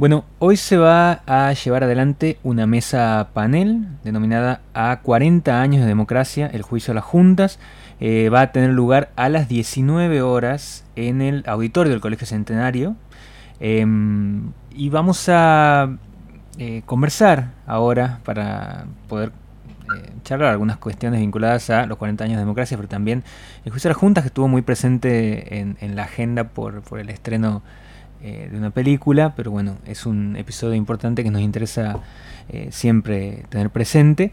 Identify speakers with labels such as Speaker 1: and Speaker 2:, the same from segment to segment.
Speaker 1: Bueno, hoy se va a llevar adelante una mesa panel denominada A 40 años de democracia, el juicio a las juntas. Eh, va a tener lugar a las 19 horas en el auditorio del Colegio Centenario. Em, y vamos a eh, conversar ahora para poder eh, charlar algunas cuestiones vinculadas a los 40 años de democracia, pero también el juicio a las juntas que estuvo muy presente en, la agenda por, por el estreno eh, de una película, pero bueno, es un episodio importante que nos interesa eh, siempre tener presente.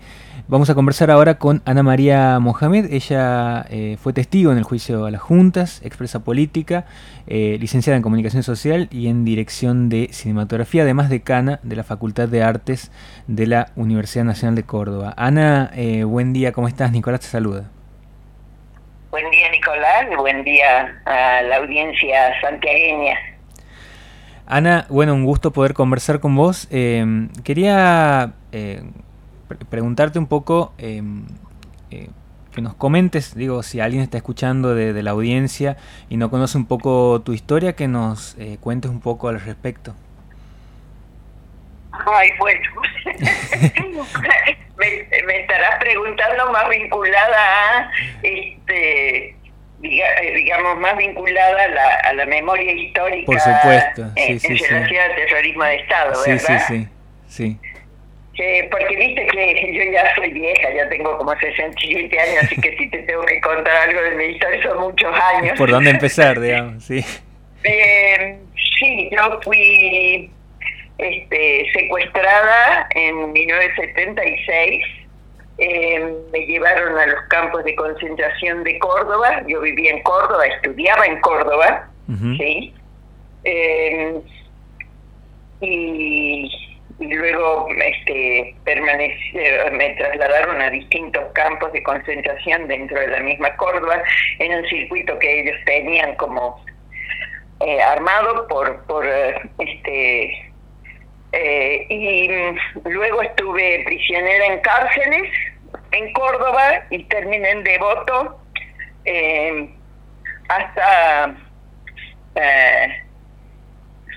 Speaker 1: Vamos a conversar ahora con Ana María Mohamed. Ella eh, fue testigo en el juicio a las juntas, expresa política, licenciada en comunicación social y en dirección de cinematografía, además decana de la Facultad de Artes de la Universidad Nacional de Córdoba. Ana, buen día, ¿cómo estás? Nicolás te saluda.
Speaker 2: Buen día, Nicolás, buen día a la audiencia santiagueña.
Speaker 1: Ana, bueno, un gusto poder conversar con vos. Em, quería eh, preguntarte un poco, em, eh, que nos comentes, digo, si alguien está escuchando de, la audiencia y no conoce un poco tu historia, que nos eh, cuentes un poco al respecto.
Speaker 2: Ay, bueno, me, me, estarás preguntando más vinculada a este digamos, más vinculada a la, a la memoria histórica
Speaker 1: Por supuesto.
Speaker 2: en, relación al terrorismo de Estado, ¿verdad?
Speaker 1: Sí, sí,
Speaker 2: sí. porque viste que yo ya soy vieja, ya tengo como 67 años, así que si te tengo que contar algo de mi historia son muchos años.
Speaker 1: ¿Por dónde empezar, digamos? Sí.
Speaker 2: Eh, sí, yo fui este, secuestrada en 1976 eh, me llevaron a los campos de concentración de Córdoba, yo vivía en Córdoba, estudiaba en Córdoba, ¿sí? Eh, y, luego este, me trasladaron a distintos campos de concentración dentro de la misma Córdoba, en un circuito que ellos tenían como eh, armado por, por este eh, y luego estuve prisionera en cárceles en Córdoba y terminé en Devoto eh, hasta eh,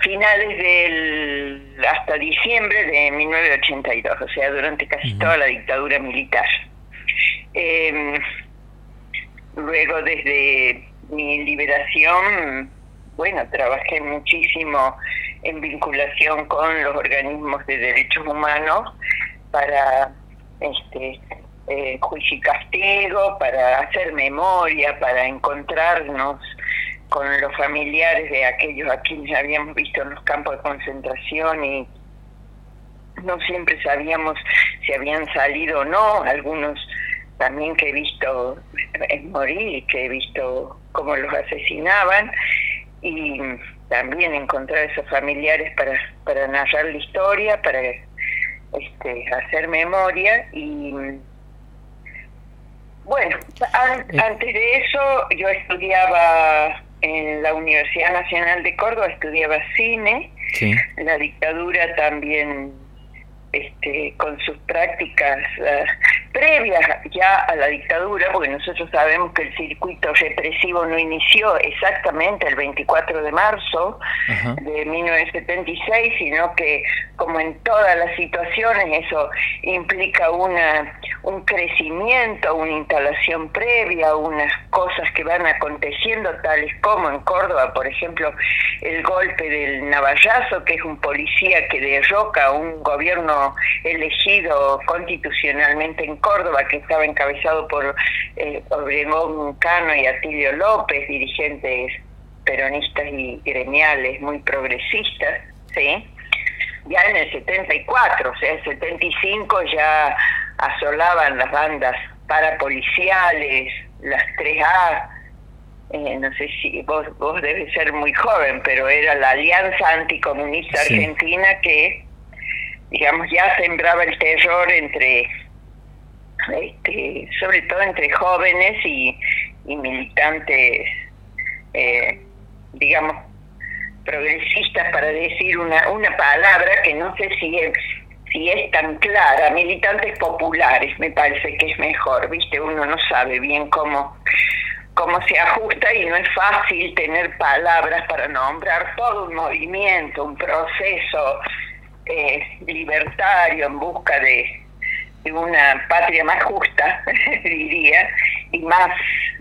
Speaker 2: finales del hasta diciembre de 1982, o sea, durante casi toda la dictadura militar. luego desde mi liberación, bueno, trabajé muchísimo en vinculación con los organismos de derechos humanos para este eh, juicio y castigo, para hacer memoria, para encontrarnos con los familiares de aquellos a quienes habíamos visto en los campos de concentración y no siempre sabíamos si habían salido o no, algunos también que he visto morir, que he visto cómo los asesinaban. Y también encontrar esos familiares para, para narrar la historia, para este, hacer memoria y bueno, eh. antes de eso yo estudiaba en la Universidad Nacional de Córdoba, estudiaba cine, la dictadura también este, con sus prácticas previas ya a la dictadura, porque nosotros sabemos que el circuito represivo no inició exactamente el 24 de marzo de 1976, sino que como en todas las situaciones eso implica una un crecimiento, una instalación previa, unas cosas que van aconteciendo tales como en Córdoba, por ejemplo, el golpe del Navallazo, que es un policía que derroca a un gobierno elegido constitucionalmente en Córdoba, que estaba encabezado por eh, Obregón Cano y Atilio López, dirigentes peronistas y gremiales muy progresistas, ¿sí? Ya en el 74, o sea, el 75 ya asolaban las bandas parapoliciales, las 3A, eh, no sé si vos, vos debes ser muy joven, pero era la Alianza Anticomunista Argentina que, digamos, ya sembraba el terror entre este, sobre todo entre jóvenes y, militantes, eh, digamos, progresistas, para decir una, una palabra que no sé si es, si es tan clara, militantes populares, me parece que es mejor, ¿viste? Uno no sabe bien cómo, cómo se ajusta y no es fácil tener palabras para nombrar todo un movimiento, un proceso eh, libertario en busca de, de una patria más justa, diría, y más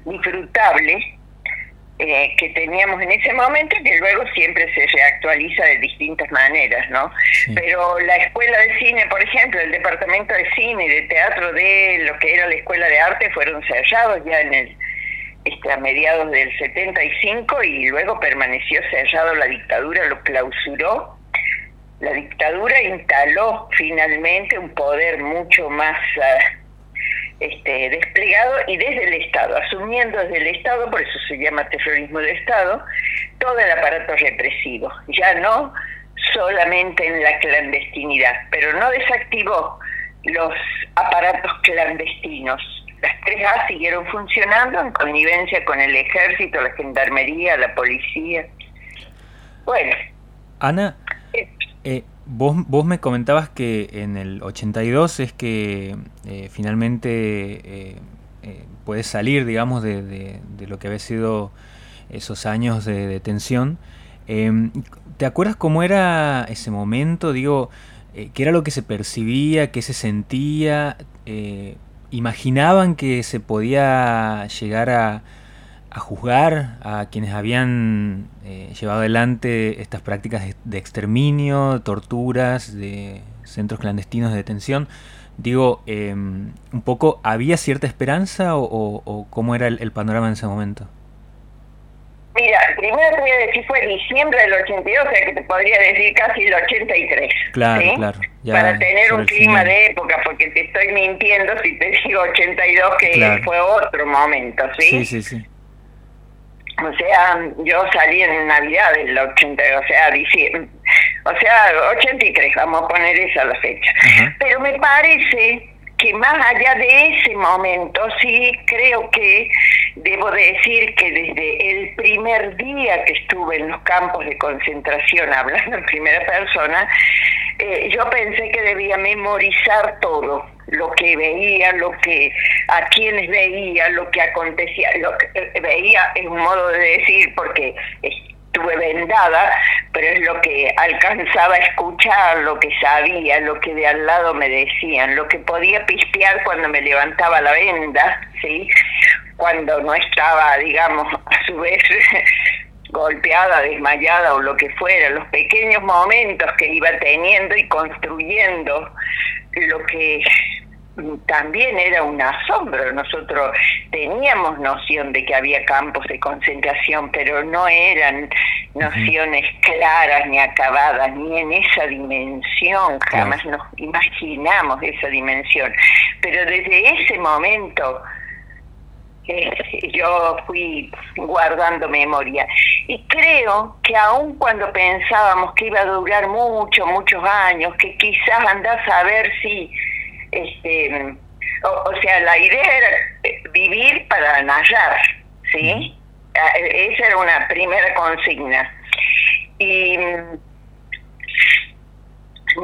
Speaker 2: disfrutable eh, que teníamos en ese momento que luego siempre se reactualiza de distintas maneras, ¿no? Pero la escuela de cine, por ejemplo, el departamento de cine y de teatro de lo que era la escuela de arte fueron cerrados ya en el este, a mediados del 75 y luego permaneció cerrado la dictadura, lo clausuró. La dictadura instaló finalmente un poder mucho más... Ah, este, desplegado y desde el Estado, asumiendo desde el Estado, por eso se llama terrorismo de Estado, todo el aparato represivo, ya no solamente en la clandestinidad, pero no desactivó los aparatos clandestinos. Las 3A siguieron funcionando en connivencia con el ejército, la gendarmería, la policía. Bueno.
Speaker 1: Ana, eh, Vos, vos me comentabas que en el 82 es que eh, finalmente eh, eh, puedes salir, digamos, de, lo que había sido esos años de detención. Em, ¿Te acuerdas cómo era ese momento? Digo, ¿qué era lo que se percibía, qué se sentía? ¿Imaginaban que se podía llegar a, a juzgar a quienes habían eh, llevado adelante estas prácticas de, exterminio, torturas, de centros clandestinos de detención. Digo, em, un poco, ¿había cierta esperanza o, cómo era el, panorama en ese momento?
Speaker 2: Mira, primero te voy a decir, fue diciembre del 82, o sea que te podría decir casi el 83.
Speaker 1: Claro, claro.
Speaker 2: Para tener un clima de época, porque te estoy mintiendo si te digo 82, que fue otro momento, ¿sí?
Speaker 1: Sí, sí, sí.
Speaker 2: O sea, yo salí en Navidad del 80, o sea, diciembre, o sea, 83, vamos a poner esa la fecha. Pero me parece que más allá de ese momento, sí creo que debo decir que desde el primer día que estuve en los campos de concentración, hablando en primera persona, eh, yo pensé que debía memorizar todo lo que veía, lo que a quienes veía, lo que acontecía, lo que eh, veía es un modo de decir porque estuve vendada, pero es lo que alcanzaba a escuchar, lo que sabía, lo que de al lado me decían, lo que podía pispear cuando me levantaba la venda, ¿sí? Cuando no estaba, digamos, a su vez golpeada, desmayada o lo que fuera, los pequeños momentos que iba teniendo y construyendo lo que también era un asombro. Nosotros teníamos noción de que había campos de concentración, pero no eran nociones claras ni acabadas, ni en esa dimensión, jamás nos imaginamos esa dimensión. Pero desde ese momento eh, yo fui guardando memoria. Y creo que aun cuando pensábamos que iba a durar mucho, muchos años, que quizás andás a ver si este, o, sea, la idea era eh, vivir para narrar, ¿sí? Ah, esa era una primera consigna. Y mm,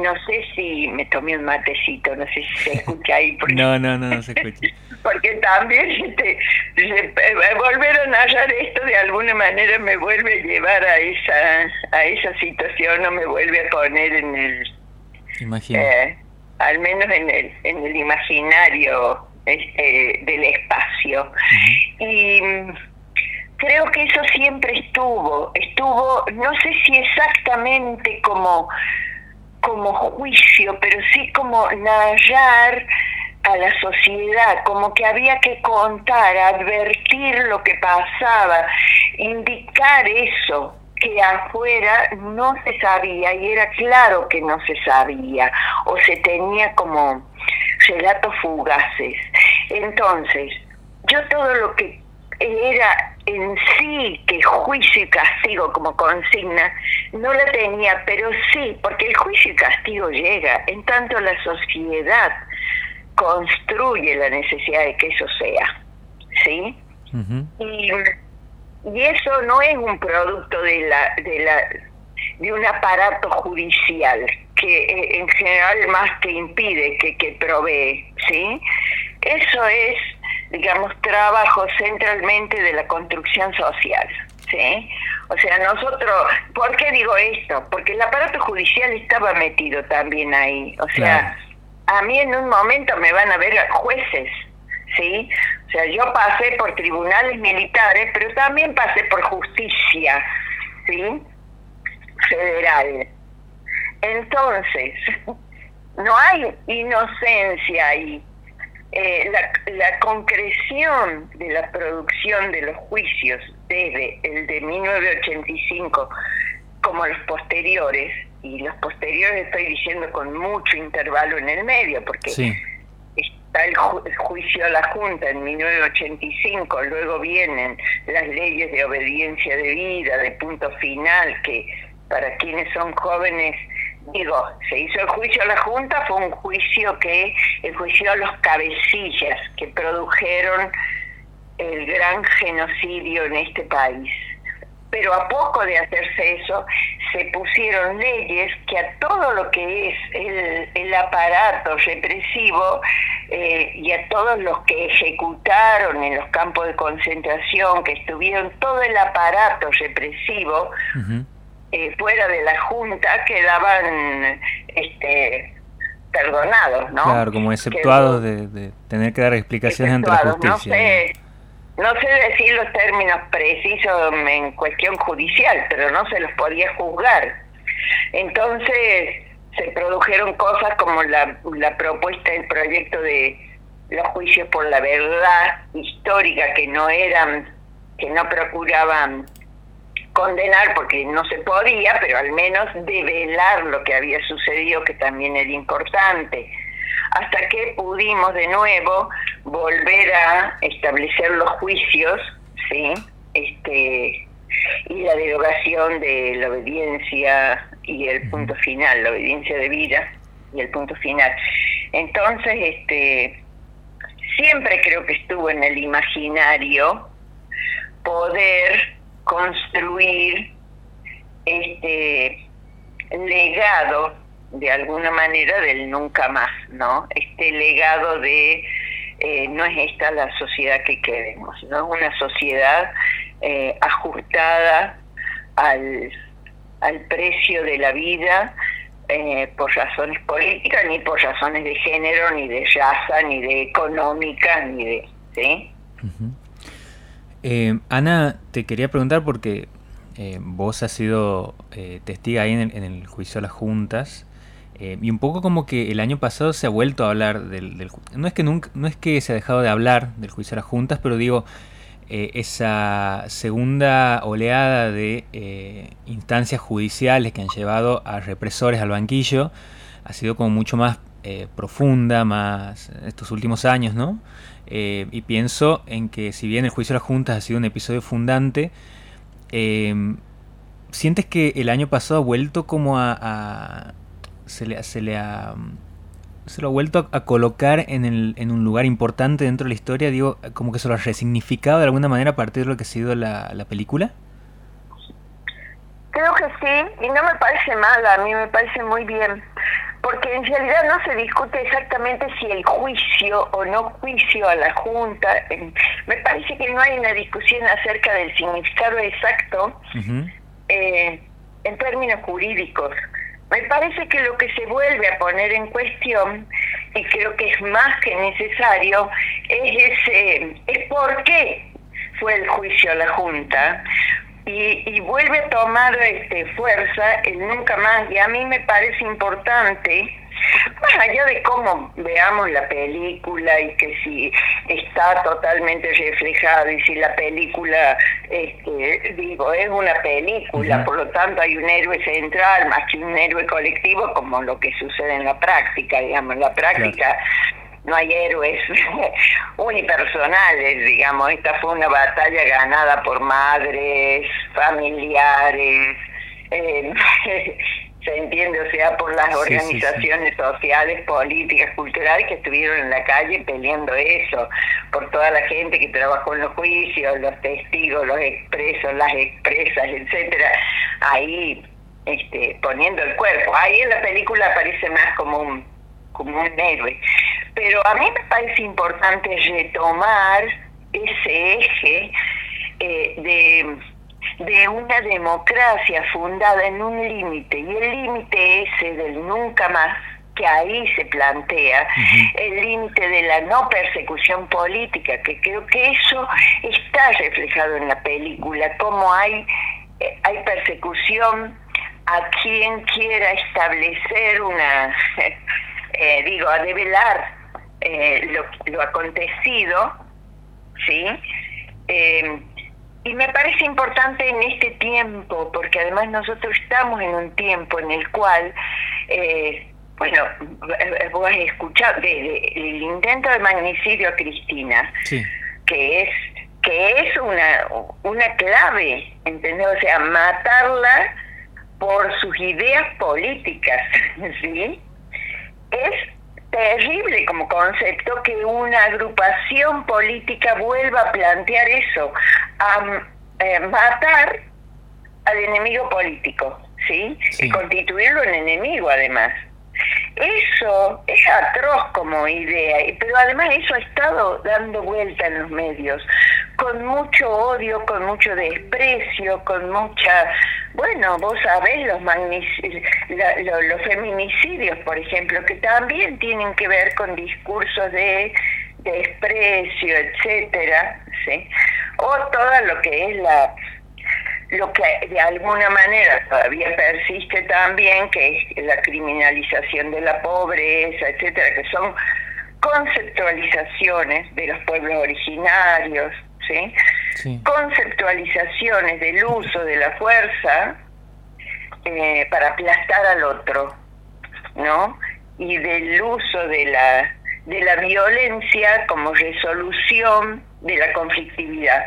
Speaker 2: no sé si me tomé un matecito, no sé si se escucha ahí.
Speaker 1: no, no, no, no se escucha.
Speaker 2: porque también este, eh, volver a narrar esto de alguna manera me vuelve a llevar a esa, a esa situación o me vuelve a poner en el...
Speaker 1: Imagino. Eh,
Speaker 2: al menos en el, en el imaginario este, del espacio. Y mm, creo que eso siempre estuvo, estuvo, no sé si exactamente como, como juicio, pero sí como narrar a la sociedad, como que había que contar, advertir lo que pasaba, indicar eso, que afuera no se sabía y era claro que no se sabía o se tenía como relatos fugaces. Entonces, yo todo lo que era en sí que juicio y castigo como consigna, no la tenía, pero sí, porque el juicio y castigo llega, en tanto la sociedad construye la necesidad de que eso sea, ¿sí? Y y eso no es un producto de la de la de un aparato judicial que eh, en general más que impide que, que provee sí eso es digamos, trabajo centralmente de la construcción social. ¿sí? O sea, nosotros, ¿por qué digo esto? Porque el aparato judicial estaba metido también ahí. O sea, a mí en un momento me van a ver jueces, ¿sí? O sea, yo pasé por tribunales militares, pero también pasé por justicia, ¿sí? Federal. Entonces, no hay inocencia ahí. Eh, la, la, concreción de la producción de los juicios desde el de 1985 como los posteriores, y los posteriores estoy diciendo con mucho intervalo en el medio, porque el, juicio a la Junta en 1985, luego vienen las leyes de obediencia de vida, de punto final, que para quienes son jóvenes digo, se hizo el juicio a la Junta, fue un juicio que enjuició a los cabecillas que produjeron el gran genocidio en este país. Pero a poco de hacerse eso, se pusieron leyes que a todo lo que es el, aparato represivo eh, y a todos los que ejecutaron en los campos de concentración, que estuvieron todo el aparato represivo, eh, fuera de la Junta quedaban este, perdonados, ¿no?
Speaker 1: Claro, como exceptuados de, tener que dar explicaciones ante la justicia.
Speaker 2: No sé, no sé decir los términos precisos en cuestión judicial, pero no se los podía juzgar. Entonces se produjeron cosas como la, la propuesta del proyecto de los juicios por la verdad histórica que no eran, que no procuraban condenar porque no se podía, pero al menos develar lo que había sucedido, que también era importante, hasta que pudimos de nuevo volver a establecer los juicios, ¿sí? Este, y la derogación de la obediencia y el punto final, la obediencia de vida y el punto final. Entonces, este, siempre creo que estuvo en el imaginario poder construir este legado de alguna manera del nunca más, ¿no? Este legado de eh, no es esta la sociedad que queremos, no es una sociedad eh, ajustada al, al precio de la vida eh, por razones políticas, ni por razones de género, ni de raza, ni de económica, ni de... ¿sí?
Speaker 1: Eh, Ana, te quería preguntar porque eh, vos has sido testiga ahí en el, juicio a las juntas y un poco como que el año pasado se ha vuelto a hablar del, no es que nunca no es que se ha dejado de hablar del juicio a las juntas, pero digo esa segunda oleada de instancias judiciales que han llevado a represores al banquillo ha sido como mucho más profunda, más estos últimos años, ¿no? Eh, y pienso en que si bien el juicio de las juntas ha sido un episodio fundante, ¿sientes que el año pasado ha vuelto como a... se, le, se, le ha, se lo ha vuelto a, colocar en, el, en, un lugar importante dentro de la historia? Digo, como que se lo ha resignificado de alguna manera a partir de lo que ha sido la, la película.
Speaker 2: Creo que sí, y no me parece mal, a mí me parece muy bien porque en realidad no se discute exactamente si el juicio o no juicio a la Junta, me parece que no hay una discusión acerca del significado exacto eh, en términos jurídicos. Me parece que lo que se vuelve a poner en cuestión, y creo que es más que necesario, es, ese, es por qué fue el juicio a la Junta, y, vuelve a tomar este, fuerza el nunca más. Y a mí me parece importante, más allá de cómo veamos la película y que si está totalmente reflejado y si la película, este, digo, es una película, por lo tanto hay un héroe central más que un héroe colectivo, como lo que sucede en la práctica, digamos, en la práctica no hay héroes unipersonales, digamos. Esta fue una batalla ganada por madres, familiares, eh, se entiende, o sea, por las organizaciones sociales, políticas, culturales que estuvieron en la calle peleando eso, por toda la gente que trabajó en los juicios, los testigos, los expresos, las expresas, etcétera, ahí este, poniendo el cuerpo. Ahí en la película aparece más como un, como un héroe pero a mí me parece importante retomar ese eje eh, de, de una democracia fundada en un límite, y el límite ese del nunca más, que ahí se plantea el límite de la no persecución política, que creo que eso está reflejado en la película, como hay, eh, hay persecución a quien quiera establecer una, eh, digo, a develar eh, lo, lo, acontecido, ¿sí? Y me parece importante en este tiempo, porque además nosotros estamos en un tiempo en el cual eh, bueno, vos has escuchado desde el intento de magnicidio a Cristina, que es que es una, una clave, ¿entendés? O sea, matarla por sus ideas políticas, ¿sí? Es terrible como concepto que una agrupación política vuelva a plantear eso, a eh, matar al enemigo político, ¿sí? sí. Y constituirlo en enemigo además. Eso es atroz como idea, pero además eso ha estado dando vuelta en los medios, con mucho odio, con mucho desprecio, con mucha... Bueno, vos sabés los, los feminicidios, por ejemplo, que también tienen que ver con discursos de desprecio, etcétera, ¿sí? O todo lo que es la lo que de alguna manera todavía persiste también, que es la criminalización de la pobreza, etcétera, que son conceptualizaciones de los pueblos originarios, ¿sí? conceptualizaciones del uso de la fuerza eh, para aplastar al otro, ¿no? Y del uso de la, de la violencia como resolución de la conflictividad.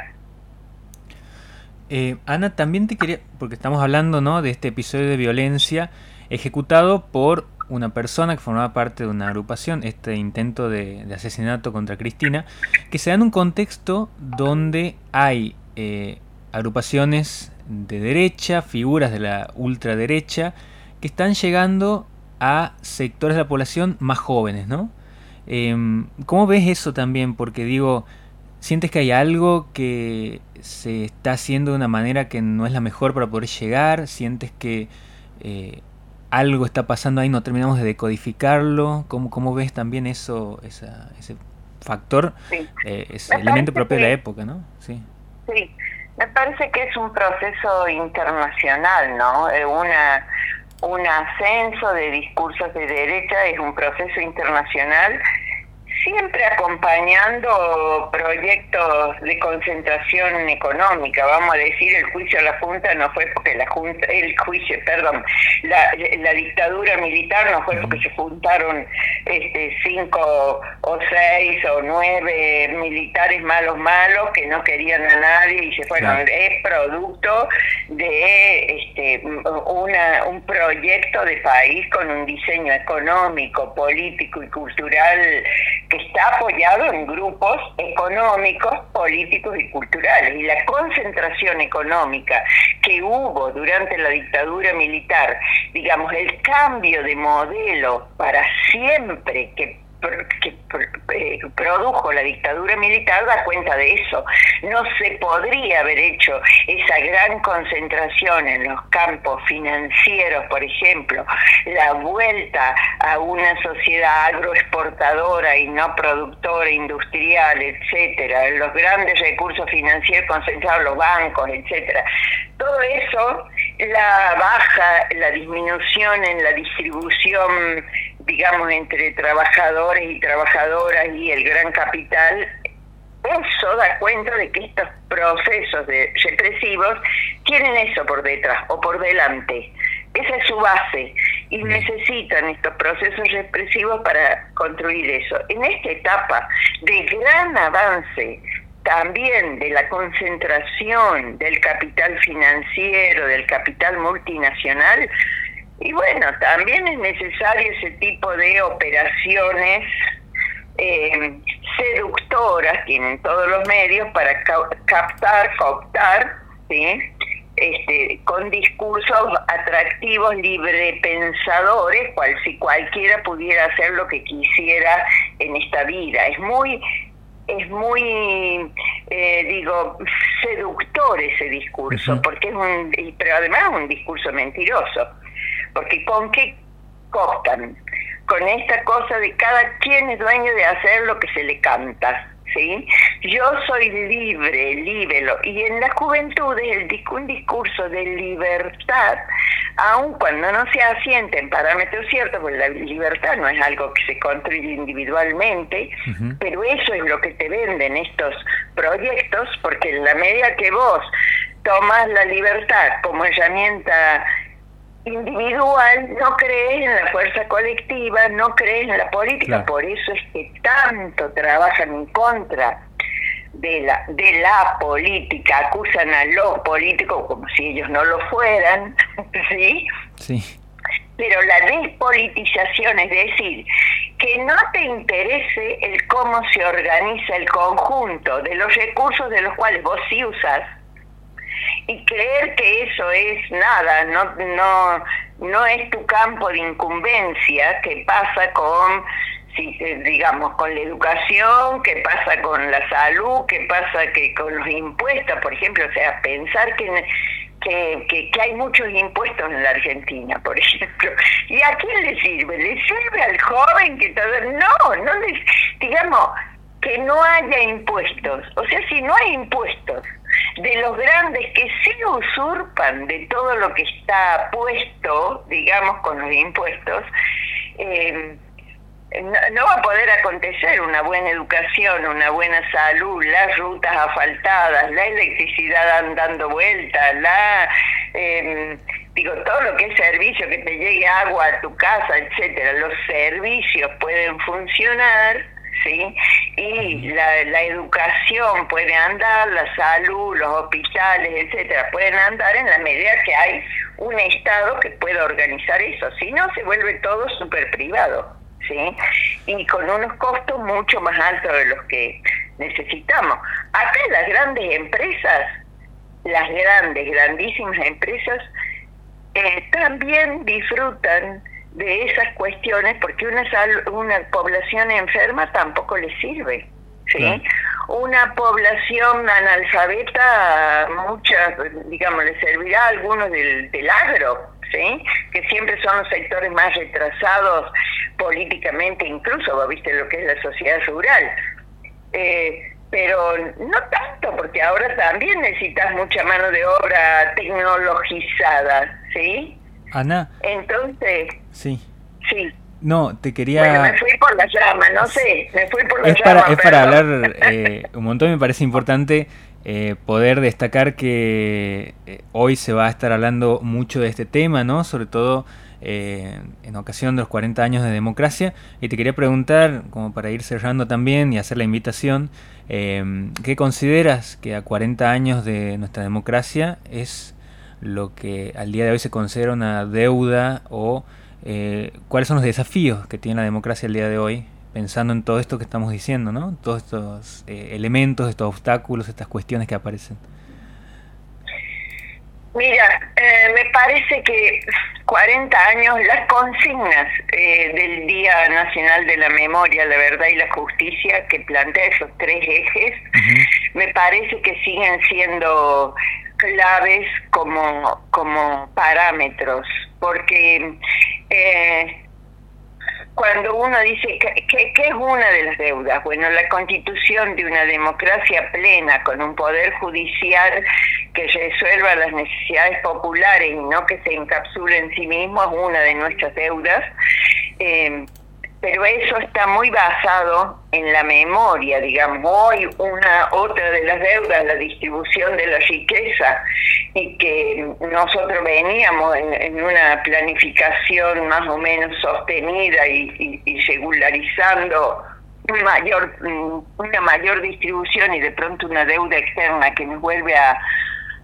Speaker 1: Eh, Ana, también te quería, porque estamos hablando ¿no? de este episodio de violencia ejecutado por una persona que formaba parte de una agrupación, este intento de, asesinato contra Cristina, que se da en un contexto donde hay eh, agrupaciones de derecha, figuras de la ultraderecha, que están llegando a sectores de la población más jóvenes, ¿no? Em, ¿Cómo ves eso también? Porque digo, ¿sientes que hay algo que se está haciendo de una manera que no es la mejor para poder llegar, sientes que eh, algo está pasando ahí, no terminamos de decodificarlo, ¿cómo, cómo ves también eso, esa, ese factor, eh, ese elemento propio de la época, ¿no?
Speaker 2: Sí. sí, me parece que es un proceso internacional, ¿no? Eh, una, un ascenso de discursos de derecha es un proceso internacional siempre acompañando proyectos de concentración económica, vamos a decir, el juicio a la Junta no fue porque la Junta, el juicio, perdón, la, la dictadura militar no fue porque se juntaron este, cinco o seis o nueve militares malos malos que no querían a nadie y se fueron, es producto de este, una, un proyecto de país con un diseño económico, político y cultural que está apoyado en grupos económicos, políticos y culturales. Y la concentración económica que hubo durante la dictadura militar, digamos, el cambio de modelo para siempre que que eh, produjo la dictadura militar da cuenta de eso. No se podría haber hecho esa gran concentración en los campos financieros, por ejemplo, la vuelta a una sociedad agroexportadora y no productora, industrial, etcétera, los grandes recursos financieros concentrados en los bancos, etcétera. Todo eso, la baja, la disminución en la distribución digamos, entre trabajadores y trabajadoras y el gran capital, eso da cuenta de que estos procesos de represivos tienen eso por detrás o por delante. Esa es su base y necesitan estos procesos represivos para construir eso. En esta etapa de gran avance también de la concentración del capital financiero, del capital multinacional, y bueno, también es necesario ese tipo de operaciones eh, seductoras, tienen todos los medios para captar, cooptar, ¿sí? este, con discursos atractivos, librepensadores, cual si cualquiera pudiera hacer lo que quisiera en esta vida. Es muy, es muy, eh, digo, seductor ese discurso, porque es un, pero además es un discurso mentiroso, porque ¿con qué costan? Con esta cosa de cada quien es dueño de hacer lo que se le canta ¿sí? Yo soy libre, libero, y en la juventud el, un discurso de libertad, aun cuando no se asiente en parámetros ciertos, porque la libertad no es algo que se construye individualmente, pero eso es lo que te venden estos proyectos, porque en la medida que vos tomas la libertad como herramienta individual, no crees en la fuerza colectiva, no crees en la política, por eso es que tanto trabajan en contra de la, de la política, acusan a los políticos como si ellos no lo fueran, ¿sí? Sí. Pero la despolitización, es decir, que no te interese el cómo se organiza el conjunto de los recursos de los cuales vos sí usas, y creer que eso es nada, no, no, no es tu campo de incumbencia, que pasa con, eh, digamos, con la educación, que pasa con la salud, que pasa que con los impuestos, por ejemplo, o sea, pensar que que, que, hay muchos impuestos en la Argentina, por ejemplo. ¿Y a quién le sirve? ¿Le sirve al joven que todo? No, no les, digamos, que no haya impuestos. O sea, si no hay impuestos, de los grandes que sí usurpan de todo lo que está puesto, digamos, con los impuestos, eh, no, va a poder acontecer una buena educación, una buena salud, las rutas asfaltadas, la electricidad dando vueltas, la eh, digo todo lo que es servicio, que te llegue agua a tu casa, etcétera. Los servicios pueden funcionar ¿sí? Y la, la educación puede andar, la salud, los hospitales, etcétera, pueden andar en la medida que hay un Estado que pueda organizar eso, si no se vuelve todo súper privado, ¿sí? Y con unos costos mucho más altos de los que necesitamos. Acá las grandes empresas, las grandes, grandísimas empresas, eh, también disfrutan de esas cuestiones porque una, una población enferma tampoco le sirve. ¿sí? Una población analfabeta, muchas, digamos, le servirá a algunos del, del agro, ¿sí? que siempre son los sectores más retrasados políticamente, incluso, ¿viste lo que es la sociedad rural? Eh, pero no tanto, porque ahora también necesitas mucha mano de obra tecnologizada, ¿sí?
Speaker 1: Ana.
Speaker 2: Entonces.
Speaker 1: Sí.
Speaker 2: Sí.
Speaker 1: No, te quería...
Speaker 2: Bueno, me fui por la llama, no sé, me fui por la
Speaker 1: es Para, es para hablar eh, un montón, me parece importante eh, poder destacar que eh, hoy se va a estar hablando mucho de este tema, ¿no? Sobre todo en ocasión de los 40 años de democracia. Y te quería preguntar, como para ir cerrando también y hacer la invitación, ¿qué consideras que a 40 años de nuestra democracia es lo que al día de hoy se considera una deuda o eh, cuáles son los desafíos que tiene la democracia el día de hoy, pensando en todo esto que estamos diciendo, ¿no? Todos estos eh, elementos, estos obstáculos, estas cuestiones que aparecen.
Speaker 2: Mira, eh, me parece que 40 años, las consignas del Día Nacional de la Memoria, la Verdad y la Justicia, que plantea esos tres ejes, me parece que siguen siendo claves como, como parámetros, porque eh, cuando uno dice, ¿qué, es una de las deudas? Bueno, la constitución de una democracia plena con un poder judicial que resuelva las necesidades populares y no que se encapsule en sí mismo es una de nuestras deudas. Eh, pero eso está muy basado en la memoria, digamos, hoy una otra de las deudas, la distribución de la riqueza, y que nosotros veníamos en, una planificación más o menos sostenida y, regularizando mayor, una mayor distribución y de pronto una deuda externa que nos vuelve a,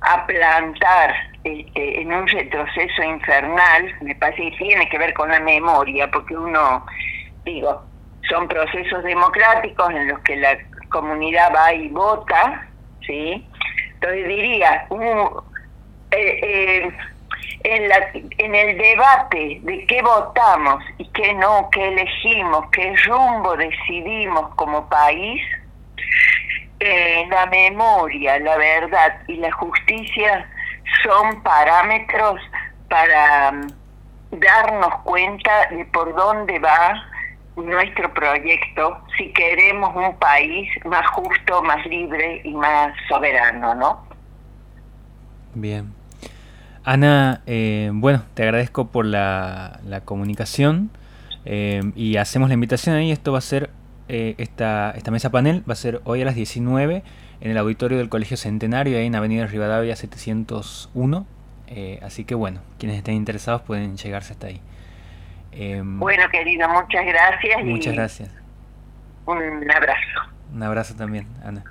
Speaker 2: a plantar este, en un retroceso infernal, me parece que tiene que ver con la memoria, porque uno digo, son procesos democráticos en los que la comunidad va y vota, ¿sí? Entonces diría, eh, eh, en, la, en el debate de qué votamos y qué no, qué elegimos, qué rumbo decidimos como país, eh, la memoria, la verdad y la justicia son parámetros para mm, darnos cuenta de por dónde va nuestro proyecto si queremos un país más justo, más libre y más soberano, ¿no?
Speaker 1: Bien. Ana, eh, bueno, te agradezco por la, comunicación eh, y hacemos la invitación ahí. Esto va a ser, eh, esta, esta mesa panel va a ser hoy a las 19 en el auditorio del Colegio Centenario, ahí en Avenida Rivadavia 701. así que bueno, quienes estén interesados pueden llegarse hasta ahí.
Speaker 2: Bueno, querido, muchas gracias.
Speaker 1: Muchas gracias.
Speaker 2: Un abrazo.
Speaker 1: Un abrazo también, Ana.